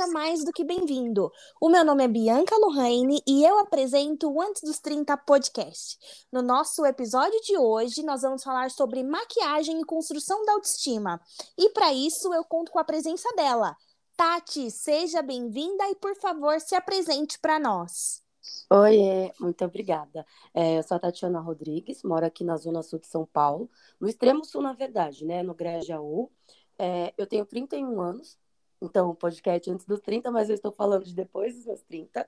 seja mais do que bem-vindo. O meu nome é Bianca Lohane e eu apresento o Antes dos 30 podcast. No nosso episódio de hoje, nós vamos falar sobre maquiagem e construção da autoestima. E para isso, eu conto com a presença dela. Tati, seja bem-vinda e, por favor, se apresente para nós. Oi, muito obrigada. É, eu sou a Tatiana Rodrigues, moro aqui na Zona Sul de São Paulo, no extremo sul, na verdade, né, no Grajaú. É, eu tenho 31 anos, então o podcast antes dos 30, mas eu estou falando de depois dos meus 30.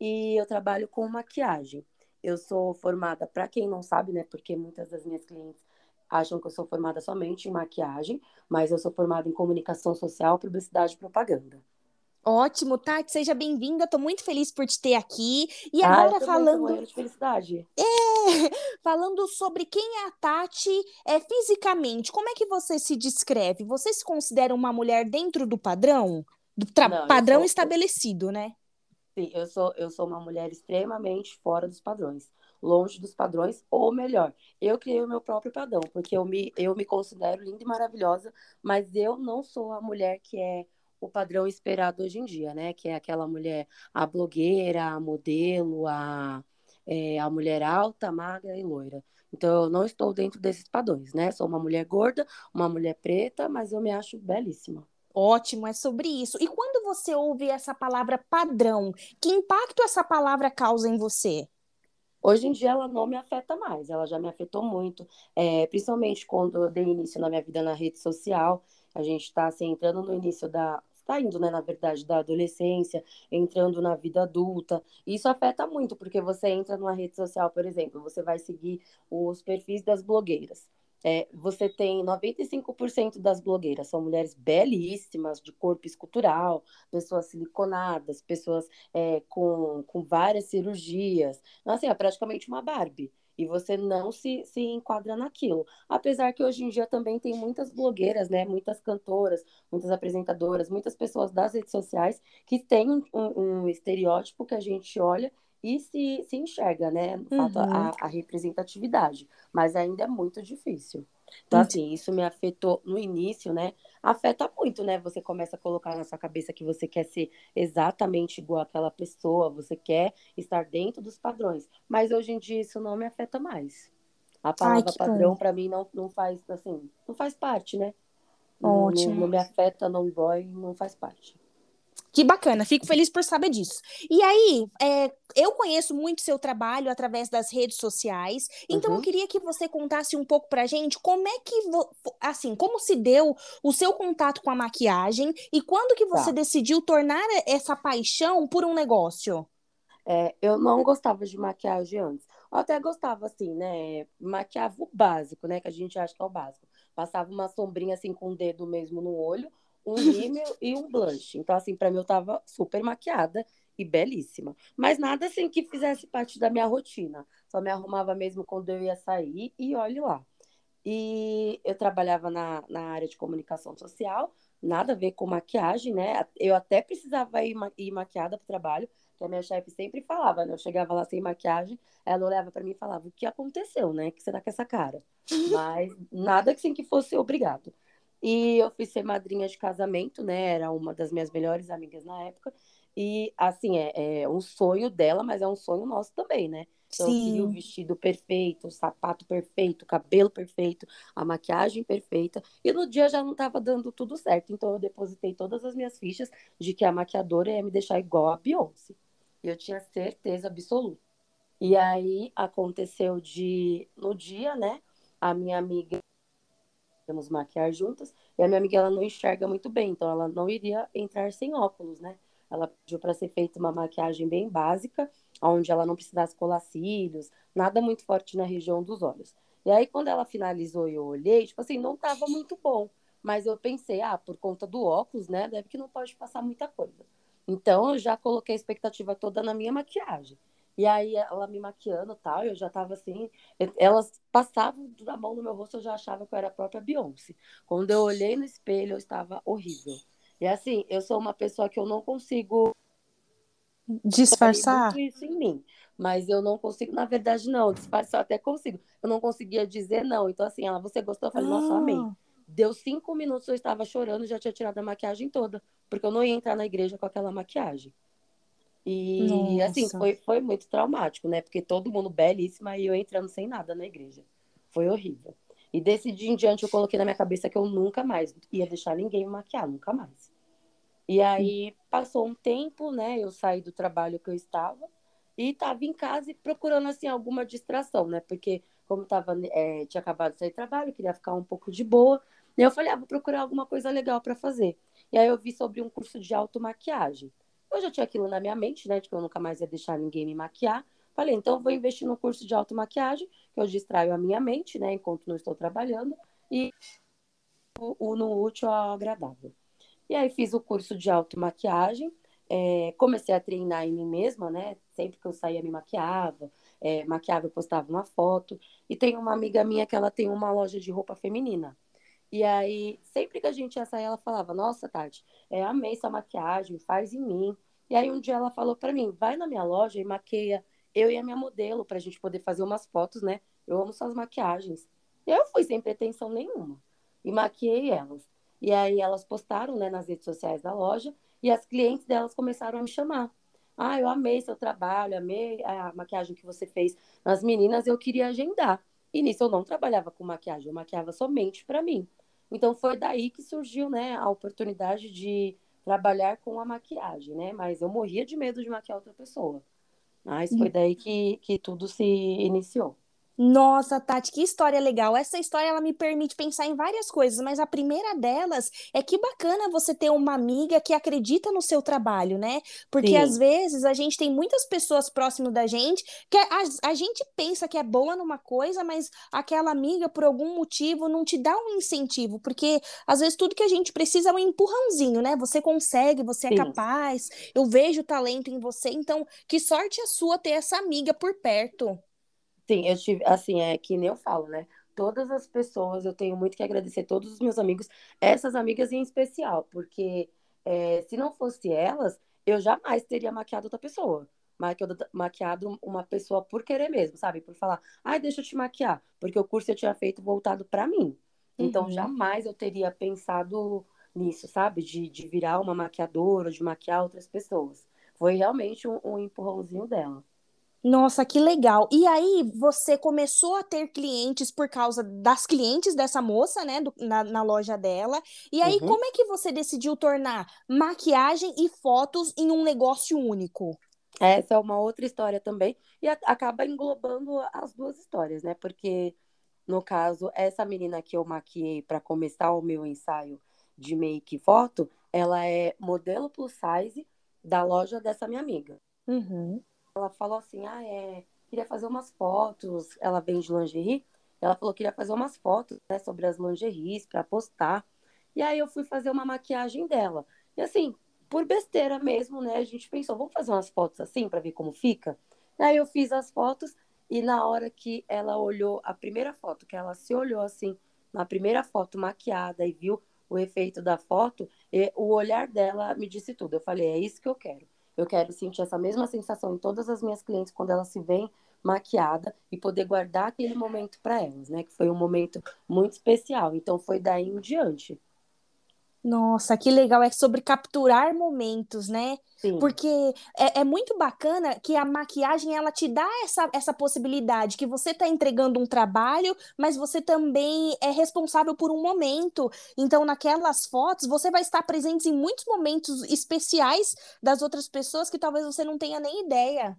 E eu trabalho com maquiagem. Eu sou formada, para quem não sabe, né, porque muitas das minhas clientes acham que eu sou formada somente em maquiagem, mas eu sou formada em comunicação social, publicidade e propaganda. Ótimo, Tati, seja bem-vinda. Estou muito feliz por te ter aqui. E ah, agora falando de felicidade. É, falando sobre quem é a Tati é fisicamente. Como é que você se descreve? Você se considera uma mulher dentro do padrão, do Não, padrão sou... estabelecido, né? Sim, eu sou eu sou uma mulher extremamente fora dos padrões, longe dos padrões, ou melhor, eu criei o meu próprio padrão, porque eu me eu me considero linda e maravilhosa, mas eu não sou a mulher que é o padrão esperado hoje em dia, né? Que é aquela mulher, a blogueira, a modelo, a, é, a mulher alta, magra e loira. Então, eu não estou dentro desses padrões, né? Sou uma mulher gorda, uma mulher preta, mas eu me acho belíssima. Ótimo, é sobre isso. E quando você ouve essa palavra padrão, que impacto essa palavra causa em você? Hoje em dia ela não me afeta mais, ela já me afetou muito, é, principalmente quando eu dei início na minha vida na rede social. A gente está assim, entrando no início da. Está indo, né, na verdade, da adolescência, entrando na vida adulta. Isso afeta muito, porque você entra numa rede social, por exemplo, você vai seguir os perfis das blogueiras. É, você tem 95% das blogueiras são mulheres belíssimas, de corpo escultural, pessoas siliconadas, pessoas é, com, com várias cirurgias. Então, assim, é praticamente uma Barbie e você não se, se enquadra naquilo. Apesar que hoje em dia também tem muitas blogueiras, né, muitas cantoras, muitas apresentadoras, muitas pessoas das redes sociais que têm um, um estereótipo que a gente olha e se, se enxerga, né, no fato, uhum. a, a representatividade. Mas ainda é muito difícil. Então, assim, isso me afetou no início, né? Afeta muito, né? Você começa a colocar na sua cabeça que você quer ser exatamente igual àquela pessoa, você quer estar dentro dos padrões. Mas hoje em dia isso não me afeta mais. A palavra Ai, padrão, para mim, não, não faz, assim, não faz parte, né? Ótimo. Não, não me afeta, não dói, não faz parte. Que bacana, fico feliz por saber disso. E aí, é, eu conheço muito seu trabalho através das redes sociais, então uhum. eu queria que você contasse um pouco pra gente como é que, assim, como se deu o seu contato com a maquiagem e quando que você tá. decidiu tornar essa paixão por um negócio? É, eu não gostava de maquiagem antes. Eu até gostava, assim, né? Maquiava o básico, né? Que a gente acha que é o básico. Passava uma sombrinha, assim, com o dedo mesmo no olho um rímel e um blush. Então, assim, para mim eu tava super maquiada e belíssima. Mas nada assim que fizesse parte da minha rotina. Só me arrumava mesmo quando eu ia sair e olhe lá. E eu trabalhava na, na área de comunicação social, nada a ver com maquiagem, né? Eu até precisava ir, ma ir maquiada para o trabalho, que a minha chefe sempre falava, né? Eu chegava lá sem maquiagem, ela olhava para mim e falava: O que aconteceu, né? Que você tá com essa cara? Mas nada assim que fosse obrigado. E eu fui ser madrinha de casamento, né? Era uma das minhas melhores amigas na época. E, assim, é, é um sonho dela, mas é um sonho nosso também, né? Então, Sim. o vestido perfeito, o sapato perfeito, o cabelo perfeito, a maquiagem perfeita. E no dia já não estava dando tudo certo. Então, eu depositei todas as minhas fichas de que a maquiadora ia me deixar igual a Beyoncé. E eu tinha certeza absoluta. E aí, aconteceu de... No dia, né? A minha amiga íamos maquiar juntas, e a minha amiga ela não enxerga muito bem, então ela não iria entrar sem óculos, né? Ela pediu para ser feita uma maquiagem bem básica, onde ela não precisasse colar cílios, nada muito forte na região dos olhos. E aí, quando ela finalizou e eu olhei, tipo assim, não estava muito bom. Mas eu pensei, ah, por conta do óculos, né? Deve que não pode passar muita coisa. Então, eu já coloquei a expectativa toda na minha maquiagem. E aí ela me maquiando e tal, eu já tava assim, elas passavam a mão no meu rosto, eu já achava que eu era a própria Beyoncé. Quando eu olhei no espelho, eu estava horrível. E assim, eu sou uma pessoa que eu não consigo disfarçar isso em mim, mas eu não consigo, na verdade não, disfarçar eu até consigo. Eu não conseguia dizer não. Então assim, ela, você gostou? Eu falei, nossa, amei. Deu cinco minutos, eu estava chorando, já tinha tirado a maquiagem toda, porque eu não ia entrar na igreja com aquela maquiagem. E assim, Nossa. assim, foi, foi muito traumático, né? Porque todo mundo belíssima e eu entrando sem nada na igreja. Foi horrível. E desse dia em diante eu coloquei na minha cabeça que eu nunca mais ia deixar ninguém me maquiar, nunca mais. E aí passou um tempo, né? Eu saí do trabalho que eu estava e estava em casa e procurando assim alguma distração, né? Porque como tava, é, tinha acabado de sair do trabalho, queria ficar um pouco de boa. E eu falei, ah, vou procurar alguma coisa legal para fazer. E aí eu vi sobre um curso de automaquiagem. Eu já tinha aquilo na minha mente, né? Que eu nunca mais ia deixar ninguém me maquiar. Falei, então vou investir no curso de automaquiagem, que eu distraio a minha mente, né? Enquanto não estou trabalhando. E o, o no útil ao agradável. E aí fiz o curso de automaquiagem. É, comecei a treinar em mim mesma, né? Sempre que eu saía, me maquiava. É, maquiava, eu postava uma foto. E tem uma amiga minha que ela tem uma loja de roupa feminina. E aí, sempre que a gente ia sair, ela falava: Nossa, Tati, é, amei sua maquiagem, faz em mim. E aí, um dia ela falou para mim: Vai na minha loja e maqueia eu e a minha modelo, pra gente poder fazer umas fotos, né? Eu amo suas maquiagens. E eu fui sem pretensão nenhuma. E maquiei elas. E aí, elas postaram, né, nas redes sociais da loja. E as clientes delas começaram a me chamar. Ah, eu amei seu trabalho, amei a maquiagem que você fez nas meninas, eu queria agendar. E nisso eu não trabalhava com maquiagem, eu maquiava somente para mim. Então foi daí que surgiu, né, a oportunidade de trabalhar com a maquiagem, né? Mas eu morria de medo de maquiar outra pessoa. Mas foi daí que, que tudo se iniciou. Nossa, Tati, que história legal. Essa história ela me permite pensar em várias coisas, mas a primeira delas é que bacana você ter uma amiga que acredita no seu trabalho, né? Porque Sim. às vezes a gente tem muitas pessoas próximas da gente que a, a gente pensa que é boa numa coisa, mas aquela amiga, por algum motivo, não te dá um incentivo, porque às vezes tudo que a gente precisa é um empurrãozinho, né? Você consegue, você é Sim. capaz, eu vejo talento em você, então que sorte a sua ter essa amiga por perto. Sim, eu tive, assim, é que nem eu falo, né? Todas as pessoas, eu tenho muito que agradecer todos os meus amigos, essas amigas em especial, porque é, se não fosse elas, eu jamais teria maquiado outra pessoa. Maquiado, maquiado uma pessoa por querer mesmo, sabe? Por falar, ai, deixa eu te maquiar, porque o curso eu tinha feito voltado para mim. Então, uhum. jamais eu teria pensado nisso, sabe? De, de virar uma maquiadora, de maquiar outras pessoas. Foi realmente um, um empurrãozinho dela. Nossa, que legal. E aí, você começou a ter clientes por causa das clientes dessa moça, né, do, na, na, loja dela. E aí, uhum. como é que você decidiu tornar maquiagem e fotos em um negócio único? Essa é uma outra história também. E a, acaba englobando as duas histórias, né? Porque, no caso, essa menina que eu maquiei para começar o meu ensaio de make e foto, ela é modelo plus size da loja dessa minha amiga. Uhum ela falou assim: ah, é, queria fazer umas fotos. Ela vende lingerie. Ela falou que queria fazer umas fotos né, sobre as lingeries para postar. E aí eu fui fazer uma maquiagem dela. E assim, por besteira mesmo, né? A gente pensou, vamos fazer umas fotos assim para ver como fica. E aí eu fiz as fotos e na hora que ela olhou a primeira foto, que ela se olhou assim, na primeira foto maquiada e viu o efeito da foto, o olhar dela me disse tudo. Eu falei, é isso que eu quero. Eu quero sentir essa mesma sensação em todas as minhas clientes quando elas se veem maquiada e poder guardar aquele momento para elas, né? Que foi um momento muito especial. Então foi daí em diante. Nossa, que legal! É sobre capturar momentos, né? Sim. Porque é, é, muito bacana que a maquiagem ela te dá essa, essa possibilidade que você está entregando um trabalho, mas você também é responsável por um momento. Então, naquelas fotos, você vai estar presente em muitos momentos especiais das outras pessoas que talvez você não tenha nem ideia.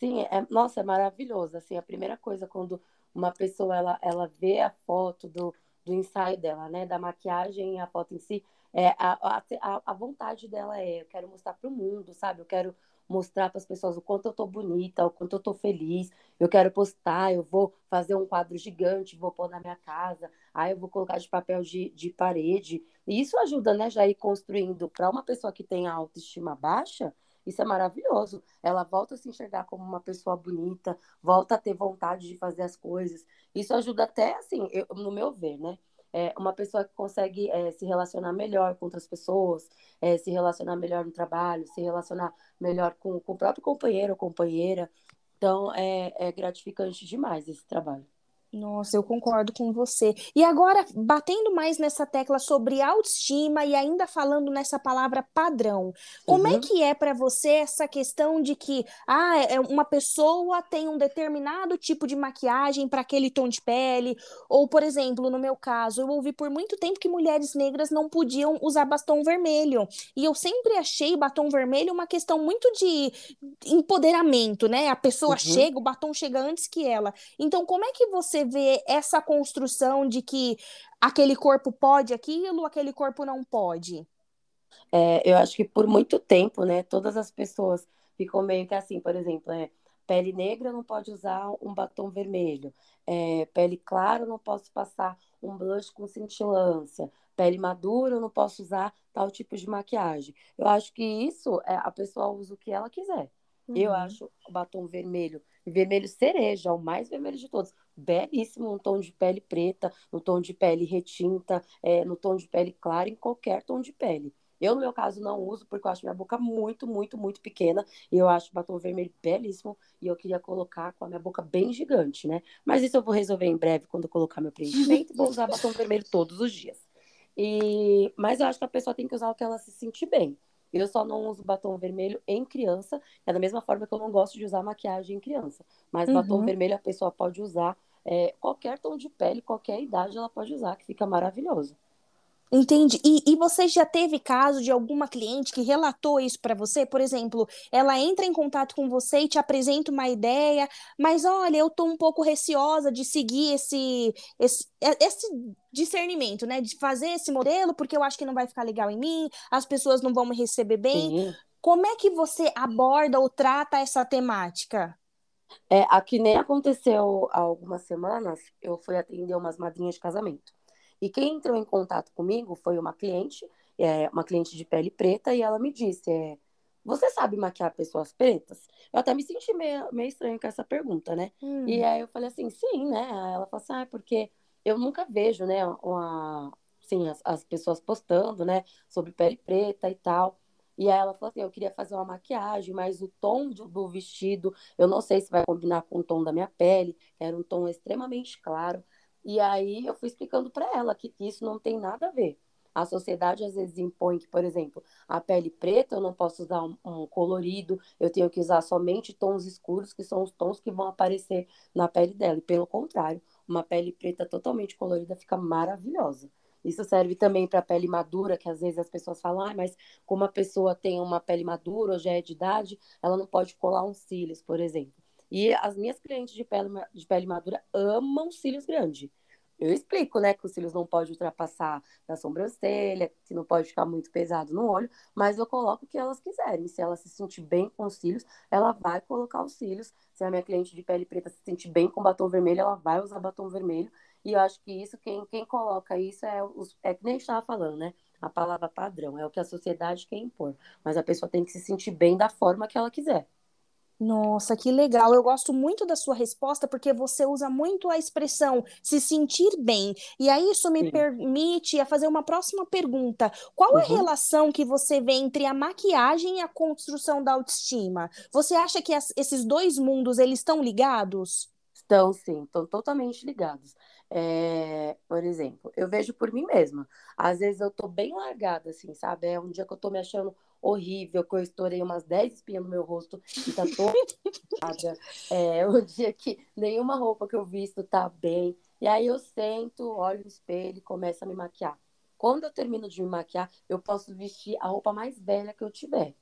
Sim, é, nossa, é maravilhoso. Assim, a primeira coisa quando uma pessoa ela, ela vê a foto do do ensaio dela, né? Da maquiagem, a foto em si. É, a, a, a vontade dela é, eu quero mostrar para o mundo, sabe? Eu quero mostrar para as pessoas o quanto eu tô bonita, o quanto eu tô feliz. Eu quero postar, eu vou fazer um quadro gigante, vou pôr na minha casa, aí eu vou colocar de papel de, de parede. E isso ajuda, né, já ir construindo para uma pessoa que tem a autoestima baixa, isso é maravilhoso. Ela volta a se enxergar como uma pessoa bonita, volta a ter vontade de fazer as coisas. Isso ajuda até, assim, eu, no meu ver, né? É uma pessoa que consegue é, se relacionar melhor com outras pessoas, é, se relacionar melhor no trabalho, se relacionar melhor com, com o próprio companheiro ou companheira. Então, é, é gratificante demais esse trabalho. Nossa, eu concordo com você. E agora, batendo mais nessa tecla sobre autoestima e ainda falando nessa palavra padrão, como é Uhum, que é para você essa questão de que ah, é uma pessoa tem um determinado tipo de maquiagem para aquele tom de pele? Ou, por exemplo, no meu caso, eu ouvi por muito tempo que mulheres negras não podiam usar batom vermelho. E eu sempre achei batom vermelho uma questão muito de empoderamento, né? A pessoa uhum. chega, o batom chega antes que ela. Então, como é que você vê essa construção de que aquele corpo pode aquilo, aquele corpo não pode? É, eu acho que por muito tempo, né, todas as pessoas ficam meio que assim, por exemplo, é, pele negra não pode usar um batom vermelho, é, pele clara eu não posso passar um blush com cintilância, pele madura eu não posso usar tal tipo de maquiagem. Eu acho que isso é, a pessoa usa o que ela quiser. Eu Uhum. acho o batom vermelho, vermelho cereja, o mais vermelho de todos, belíssimo no tom de pele preta, no tom de pele retinta, é, no tom de pele clara, em qualquer tom de pele. Eu, no meu caso, não uso porque eu acho minha boca muito, muito, muito pequena. E eu acho o batom vermelho belíssimo. E eu queria colocar com a minha boca bem gigante, né? Mas isso eu vou resolver em breve quando eu colocar meu preenchimento. Vou usar batom vermelho todos os dias. E... Mas eu acho que a pessoa tem que usar o que ela se sentir bem. Eu só não uso batom vermelho em criança. É da mesma forma que eu não gosto de usar maquiagem em criança. Mas batom Uhum. vermelho a pessoa pode usar. é, qualquer tom de pele, qualquer idade, ela pode usar, que fica maravilhoso. Entendi. E, e você já teve caso de alguma cliente que relatou isso para você? Por exemplo, ela entra em contato com você e te apresenta uma ideia, mas olha, eu tô um pouco receosa de seguir esse, esse, é- esse discernimento, né? De fazer esse modelo, porque eu acho que não vai ficar legal em mim, as pessoas não vão me receber bem. Sim. Como é que você aborda ou trata essa temática? É, aqui nem aconteceu há algumas semanas, eu fui atender umas madrinhas de casamento. E quem entrou em contato comigo foi uma cliente, é, uma cliente de pele preta, e ela me disse, é, você sabe maquiar pessoas pretas? Eu até me senti meio, meio estranho com essa pergunta, né? E Hum, aí eu falei assim, sim, né? Ela falou assim, ah, é porque eu nunca vejo, né, uma, assim, as, as pessoas postando, né, sobre pele preta e tal. E aí ela falou assim, eu queria fazer uma maquiagem, mas o tom do do vestido eu não sei se vai combinar com o tom da minha pele. Era um tom extremamente claro. E aí eu fui explicando para ela que isso não tem nada a ver. A sociedade às vezes impõe que, por exemplo, a pele preta eu não posso usar um, um colorido, eu tenho que usar somente tons escuros, que são os tons que vão aparecer na pele dela. E pelo contrário, uma pele preta totalmente colorida fica maravilhosa. Isso serve também para pele madura, que às vezes as pessoas falam, ah, mas como a pessoa tem uma pele madura ou já é de idade, ela não pode colar uns cílios, por exemplo. E as minhas clientes de pele, de pele madura amam cílios grandes. Eu explico, né, que os cílios não pode ultrapassar da sobrancelha, que não pode ficar muito pesado no olho, mas eu coloco o que elas quiserem. Se ela se sentir bem com os cílios, ela vai colocar os cílios. Se a minha cliente de pele preta se sentir bem com batom vermelho, ela vai usar batom vermelho. E eu acho que isso, quem, quem coloca isso é, os, é que nem estava falando, né? A palavra padrão, é o que a sociedade quer impor. Mas a pessoa tem que se sentir bem da forma que ela quiser. Nossa, que legal. Eu gosto muito da sua resposta porque você usa muito a expressão se sentir bem. E aí isso me Sim. permite a fazer uma próxima pergunta. Qual é a Uhum. relação que você vê entre a maquiagem e a construção da autoestima? Você acha que as- esses dois mundos eles estão ligados? Estão, sim, estão totalmente ligados. É, por exemplo, eu vejo por mim mesma. Às vezes eu tô bem largada, assim, sabe? É um dia que eu tô me achando horrível, que eu estourei umas 10 espinhas no meu rosto e tá toda. É um dia que nenhuma roupa que eu visto tá bem. E aí eu sento, olho no espelho e começo a me maquiar. Quando eu termino de me maquiar, eu posso vestir a roupa mais velha que eu tiver.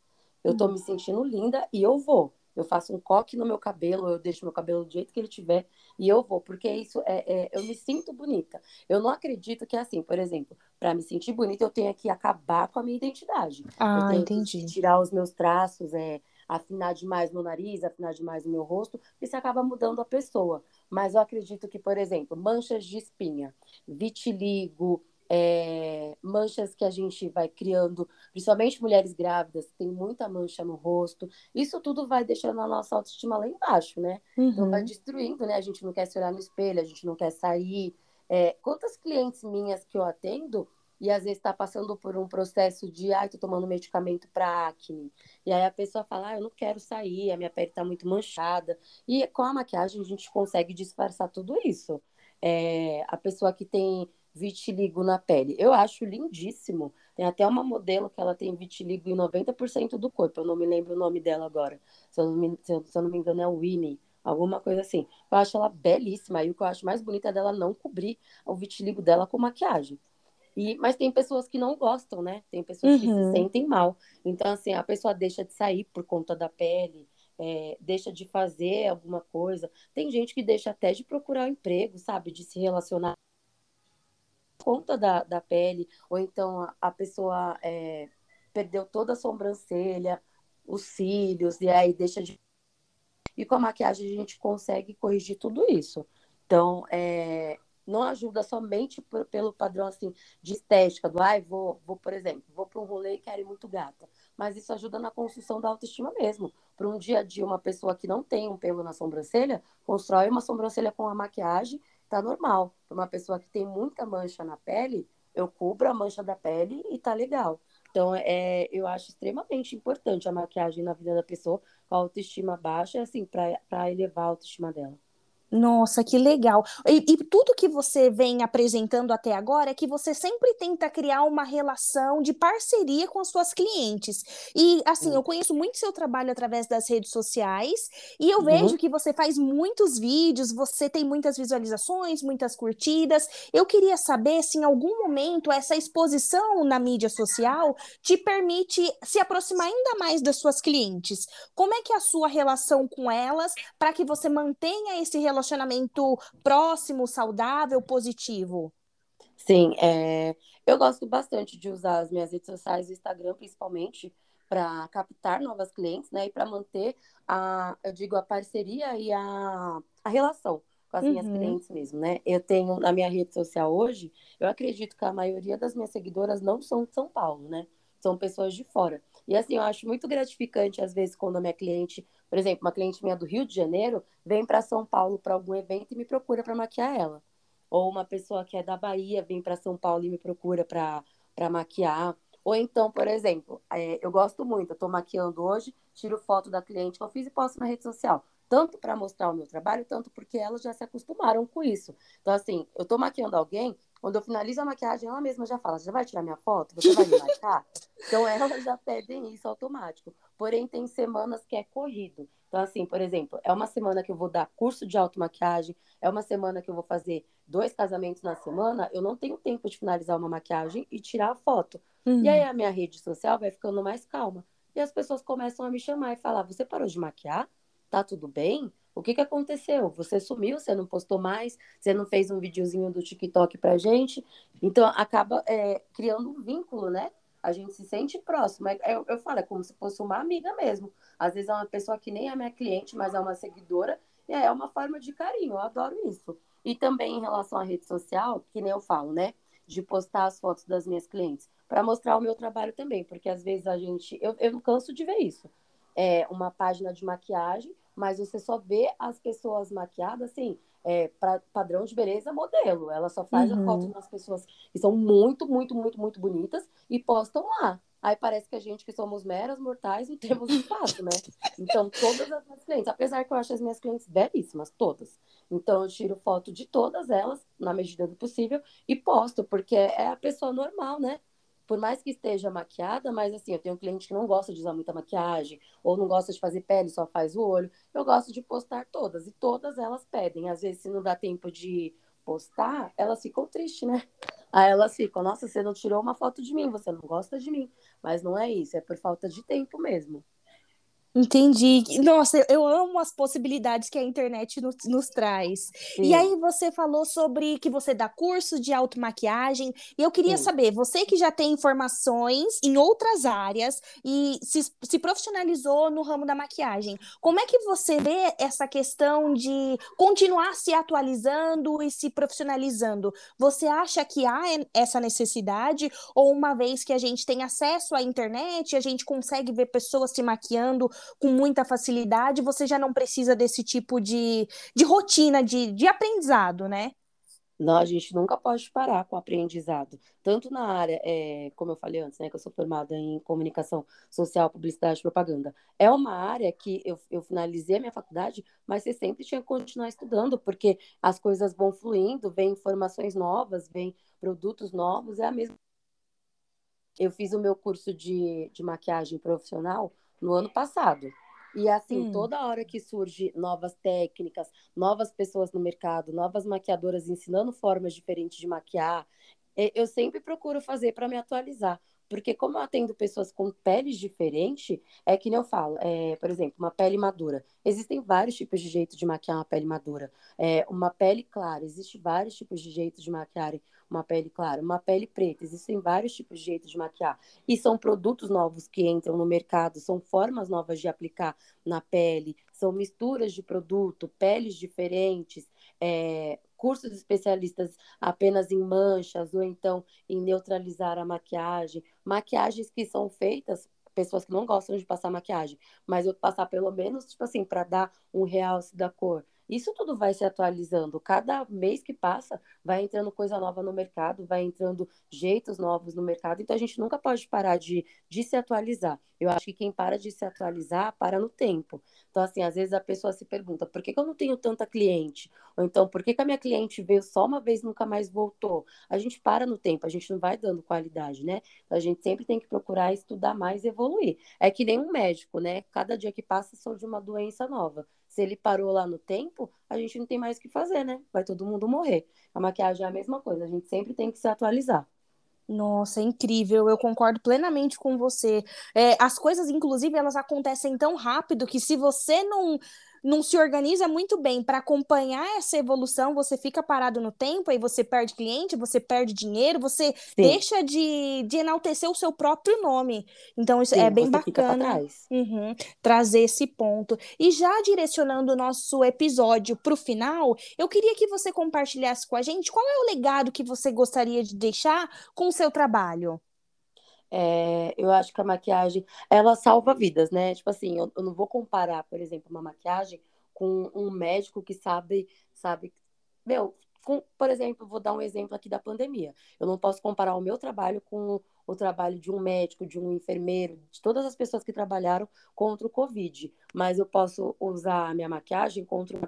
Eu tô Hum. me sentindo linda e eu vou. Eu faço um coque no meu cabelo, eu deixo meu cabelo do jeito que ele tiver e eu vou, porque isso é, é- eu me sinto bonita. Eu não acredito que é assim, por exemplo, para me sentir bonita, eu tenho que acabar com a minha identidade. Eu Ah, entendi. tirar os meus traços, é, afinar demais meu nariz, afinar demais o meu rosto, e isso acaba mudando a pessoa. Mas eu acredito que, por exemplo, manchas de espinha, vitiligo, é, manchas que a gente vai criando, principalmente mulheres grávidas, que tem muita mancha no rosto, isso tudo vai deixando a nossa autoestima lá embaixo, né? Então vai Uhum. destruindo, né? A gente não quer se olhar no espelho, a gente não quer sair. É, quantas clientes minhas que eu atendo e às vezes está passando por um processo de, ai, tô tomando medicamento para acne. E aí a pessoa fala, ah, eu não quero sair, a minha pele está muito manchada. E com a maquiagem a gente consegue disfarçar tudo isso. é, a pessoa que tem vitiligo na pele. Eu acho lindíssimo. Tem até uma modelo que ela tem vitiligo em 90% do corpo. Eu não me lembro o nome dela agora. Se eu não me, se eu, se eu não me engano, é Winnie. Alguma coisa assim. Eu acho ela belíssima. E o que eu acho mais bonito é dela não cobrir o vitiligo dela com maquiagem. E, mas tem pessoas que não gostam, né? Tem pessoas uhum. que se uhum. sentem mal. Então, assim, a pessoa deixa de sair por conta da pele, é, deixa de fazer alguma coisa. Tem gente que deixa até de procurar um emprego, sabe? De se relacionar conta da, da pele, ou então a, a pessoa é, perdeu toda a sobrancelha, os cílios, e aí deixa de. E com a maquiagem a gente consegue corrigir tudo isso. Então, é, não ajuda somente por, pelo padrão assim de estética, do ai, vou, vou, por exemplo, vou para um rolê e quero ir muito gata. Mas isso ajuda na construção da autoestima mesmo. Para um dia a dia, uma pessoa que não tem um pelo na sobrancelha, constrói uma sobrancelha com a maquiagem tá normal. Para uma pessoa que tem muita mancha na pele, eu cubro a mancha da pele e tá legal. Então, é, eu acho extremamente importante a maquiagem na vida da pessoa com a autoestima baixa, assim, para elevar a autoestima dela. Nossa, que legal. E, e, tudo que você vem apresentando até agora é que você sempre tenta criar uma relação de parceria com as suas clientes. E, assim, eu conheço muito seu trabalho através das redes sociais e eu uhum. vejo que você faz muitos vídeos, você tem muitas visualizações, muitas curtidas. Eu queria saber se em algum momento essa exposição na mídia social te permite se aproximar ainda mais das suas clientes. Como é que é a sua relação com elas para que você mantenha esse relacionamento? Relacionamento próximo, saudável, positivo? Sim, é... eu gosto bastante de usar as minhas redes sociais, o Instagram principalmente, para captar novas clientes, né? E para manter a, eu digo, a parceria e a, a relação com as uhum. minhas clientes mesmo, né? Eu tenho na minha rede social hoje, eu acredito que a maioria das minhas seguidoras não são de São Paulo, né? São pessoas de fora. E assim, eu acho muito gratificante, às vezes, quando a minha cliente, por exemplo, uma cliente minha do Rio de Janeiro, vem para São Paulo para algum evento e me procura para maquiar ela. Ou uma pessoa que é da Bahia vem para São Paulo e me procura para maquiar. Ou então, por exemplo, é, eu gosto muito, eu estou maquiando hoje, tiro foto da cliente que eu fiz e posto na rede social. Tanto para mostrar o meu trabalho, tanto porque elas já se acostumaram com isso. Então, assim, eu estou maquiando alguém, quando eu finalizo a maquiagem, ela mesma já fala: já vai tirar minha foto? Você vai me marcar? então, elas já pedem isso automático. Porém, tem semanas que é corrido. Então, assim, por exemplo, é uma semana que eu vou dar curso de automaquiagem, é uma semana que eu vou fazer dois casamentos na semana, eu não tenho tempo de finalizar uma maquiagem e tirar a foto. Uhum. E aí a minha rede social vai ficando mais calma. E as pessoas começam a me chamar e falar: você parou de maquiar? Tá tudo bem? O que, que aconteceu? Você sumiu, você não postou mais, você não fez um videozinho do TikTok pra gente. Então, acaba é, criando um vínculo, né? A gente se sente próximo. É, eu, eu falo, é como se fosse uma amiga mesmo. Às vezes é uma pessoa que nem é minha cliente, mas é uma seguidora. E é uma forma de carinho. Eu adoro isso. E também em relação à rede social, que nem eu falo, né? De postar as fotos das minhas clientes. para mostrar o meu trabalho também. Porque às vezes a gente. Eu, eu não canso de ver isso. É uma página de maquiagem mas você só vê as pessoas maquiadas assim, é, para padrão de beleza modelo. Ela só faz uhum. a foto das pessoas que são muito, muito, muito, muito bonitas e postam lá. Aí parece que a gente que somos meras mortais não temos espaço, né? Então, todas as minhas clientes, apesar que eu acho as minhas clientes belíssimas, todas. Então, eu tiro foto de todas elas, na medida do possível, e posto, porque é a pessoa normal, né? Por mais que esteja maquiada, mas assim, eu tenho um cliente que não gosta de usar muita maquiagem, ou não gosta de fazer pele, só faz o olho. Eu gosto de postar todas, e todas elas pedem. Às vezes, se não dá tempo de postar, elas ficam tristes, né? Aí elas ficam, nossa, você não tirou uma foto de mim, você não gosta de mim. Mas não é isso, é por falta de tempo mesmo. Entendi. Nossa, eu amo as possibilidades que a internet nos, nos traz. Sim. E aí você falou sobre que você dá curso de automaquiagem, e eu queria Sim. saber, você que já tem informações em outras áreas e se, se profissionalizou no ramo da maquiagem, como é que você vê essa questão de continuar se atualizando e se profissionalizando? Você acha que há essa necessidade, ou uma vez que a gente tem acesso à internet, a gente consegue ver pessoas se maquiando com muita facilidade, você já não precisa desse tipo de, de rotina, de, de aprendizado, né? Não, a gente nunca pode parar com o aprendizado. Tanto na área, é, como eu falei antes, né, que eu sou formada em comunicação social, publicidade e propaganda. É uma área que eu, eu finalizei a minha faculdade, mas você sempre tinha que continuar estudando, porque as coisas vão fluindo, vem informações novas, vem produtos novos, é a mesma. Eu fiz o meu curso de, de maquiagem profissional no ano passado. E assim, hum. toda hora que surge novas técnicas, novas pessoas no mercado, novas maquiadoras ensinando formas diferentes de maquiar, eu sempre procuro fazer para me atualizar. Porque como eu atendo pessoas com peles diferentes, é que nem eu falo, é, por exemplo, uma pele madura. Existem vários tipos de jeito de maquiar uma pele madura. É, uma pele clara, existem vários tipos de jeitos de maquiar uma pele clara, uma pele preta. Existem vários tipos de jeitos de maquiar. E são produtos novos que entram no mercado, são formas novas de aplicar na pele, são misturas de produto, peles diferentes, é, cursos especialistas apenas em manchas ou então em neutralizar a maquiagem, maquiagens que são feitas pessoas que não gostam de passar maquiagem, mas eu passar pelo menos tipo assim para dar um realce da cor. Isso tudo vai se atualizando. Cada mês que passa, vai entrando coisa nova no mercado, vai entrando jeitos novos no mercado. Então, a gente nunca pode parar de, de se atualizar. Eu acho que quem para de se atualizar, para no tempo. Então, assim, às vezes a pessoa se pergunta, por que, que eu não tenho tanta cliente? Ou então, por que, que a minha cliente veio só uma vez e nunca mais voltou? A gente para no tempo, a gente não vai dando qualidade, né? Então, a gente sempre tem que procurar estudar mais evoluir. É que nem um médico, né? Cada dia que passa surge uma doença nova. Se ele parou lá no tempo, a gente não tem mais o que fazer, né? Vai todo mundo morrer. A maquiagem é a mesma coisa, a gente sempre tem que se atualizar. Nossa, é incrível, eu concordo plenamente com você. É, as coisas, inclusive, elas acontecem tão rápido que se você não não se organiza muito bem para acompanhar essa evolução, você fica parado no tempo, aí você perde cliente, você perde dinheiro, você Sim. deixa de, de enaltecer o seu próprio nome. Então, isso Sim, é bem bacana uhum, trazer esse ponto. E já direcionando o nosso episódio para o final, eu queria que você compartilhasse com a gente qual é o legado que você gostaria de deixar com o seu trabalho. É, eu acho que a maquiagem, ela salva vidas, né? Tipo assim, eu, eu, não vou comparar, por exemplo, uma maquiagem com um médico que sabe, sabe, meu, com, por exemplo, vou dar um exemplo aqui da pandemia. Eu não posso comparar o meu trabalho com o trabalho de um médico, de um enfermeiro, de todas as pessoas que trabalharam contra o Covid, mas eu posso usar a minha maquiagem contra uma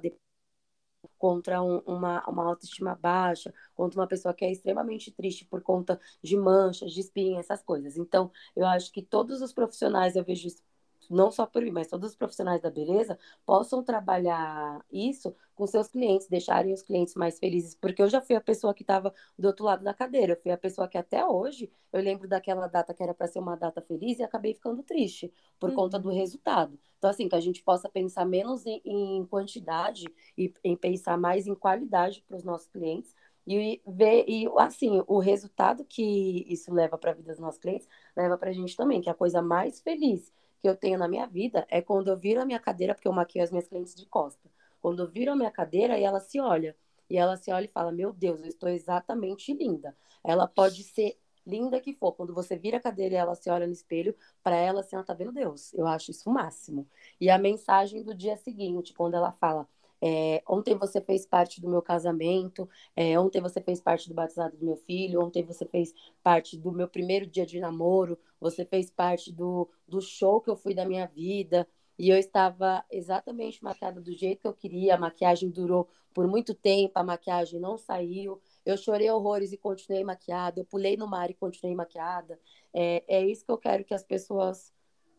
contra um, uma, uma autoestima baixa, contra uma pessoa que é extremamente triste por conta de manchas, de espinhas, essas coisas. Então, eu acho que todos os profissionais, eu vejo isso não só por mim, mas todos os profissionais da beleza possam trabalhar isso com seus clientes, deixarem os clientes mais felizes, porque eu já fui a pessoa que estava do outro lado da cadeira, eu fui a pessoa que até hoje eu lembro daquela data que era para ser uma data feliz e acabei ficando triste por uhum. conta do resultado. Então, assim, que a gente possa pensar menos em, em quantidade e em pensar mais em qualidade para os nossos clientes, e ver e assim o resultado que isso leva para a vida dos nossos clientes leva para a gente também que a coisa mais feliz que eu tenho na minha vida é quando eu viro a minha cadeira, porque eu maquio as minhas clientes de costa. Quando viro a minha cadeira e ela se olha. E ela se olha e fala: Meu Deus, eu estou exatamente linda. Ela pode ser linda que for. Quando você vira a cadeira e ela se olha no espelho, para ela, assim, ela tá vendo Deus. Eu acho isso o máximo. E a mensagem do dia seguinte, quando ela fala: é, ontem você fez parte do meu casamento, é, ontem você fez parte do batizado do meu filho, ontem você fez parte do meu primeiro dia de namoro, você fez parte do, do show que eu fui da minha vida. E eu estava exatamente maquiada do jeito que eu queria. A maquiagem durou por muito tempo, a maquiagem não saiu. Eu chorei horrores e continuei maquiada. Eu pulei no mar e continuei maquiada. É, é isso que eu quero que as pessoas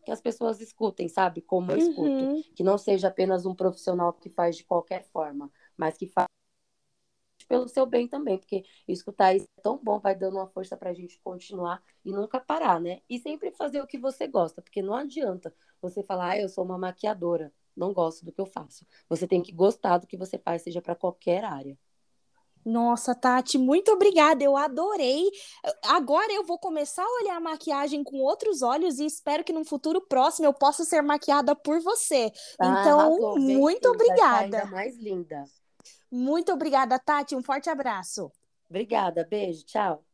que as pessoas escutem, sabe? Como eu escuto. Uhum. Que não seja apenas um profissional que faz de qualquer forma, mas que faz pelo seu bem também, porque escutar isso é tão bom, vai dando uma força para a gente continuar e nunca parar, né? E sempre fazer o que você gosta, porque não adianta você falar, ah, eu sou uma maquiadora, não gosto do que eu faço. Você tem que gostar do que você faz, seja para qualquer área. Nossa, Tati, muito obrigada. Eu adorei. Agora eu vou começar a olhar a maquiagem com outros olhos e espero que no futuro próximo eu possa ser maquiada por você. Ah, então, arrasou, muito obrigada. Ainda mais linda. Muito obrigada, Tati. Um forte abraço. Obrigada, beijo, tchau.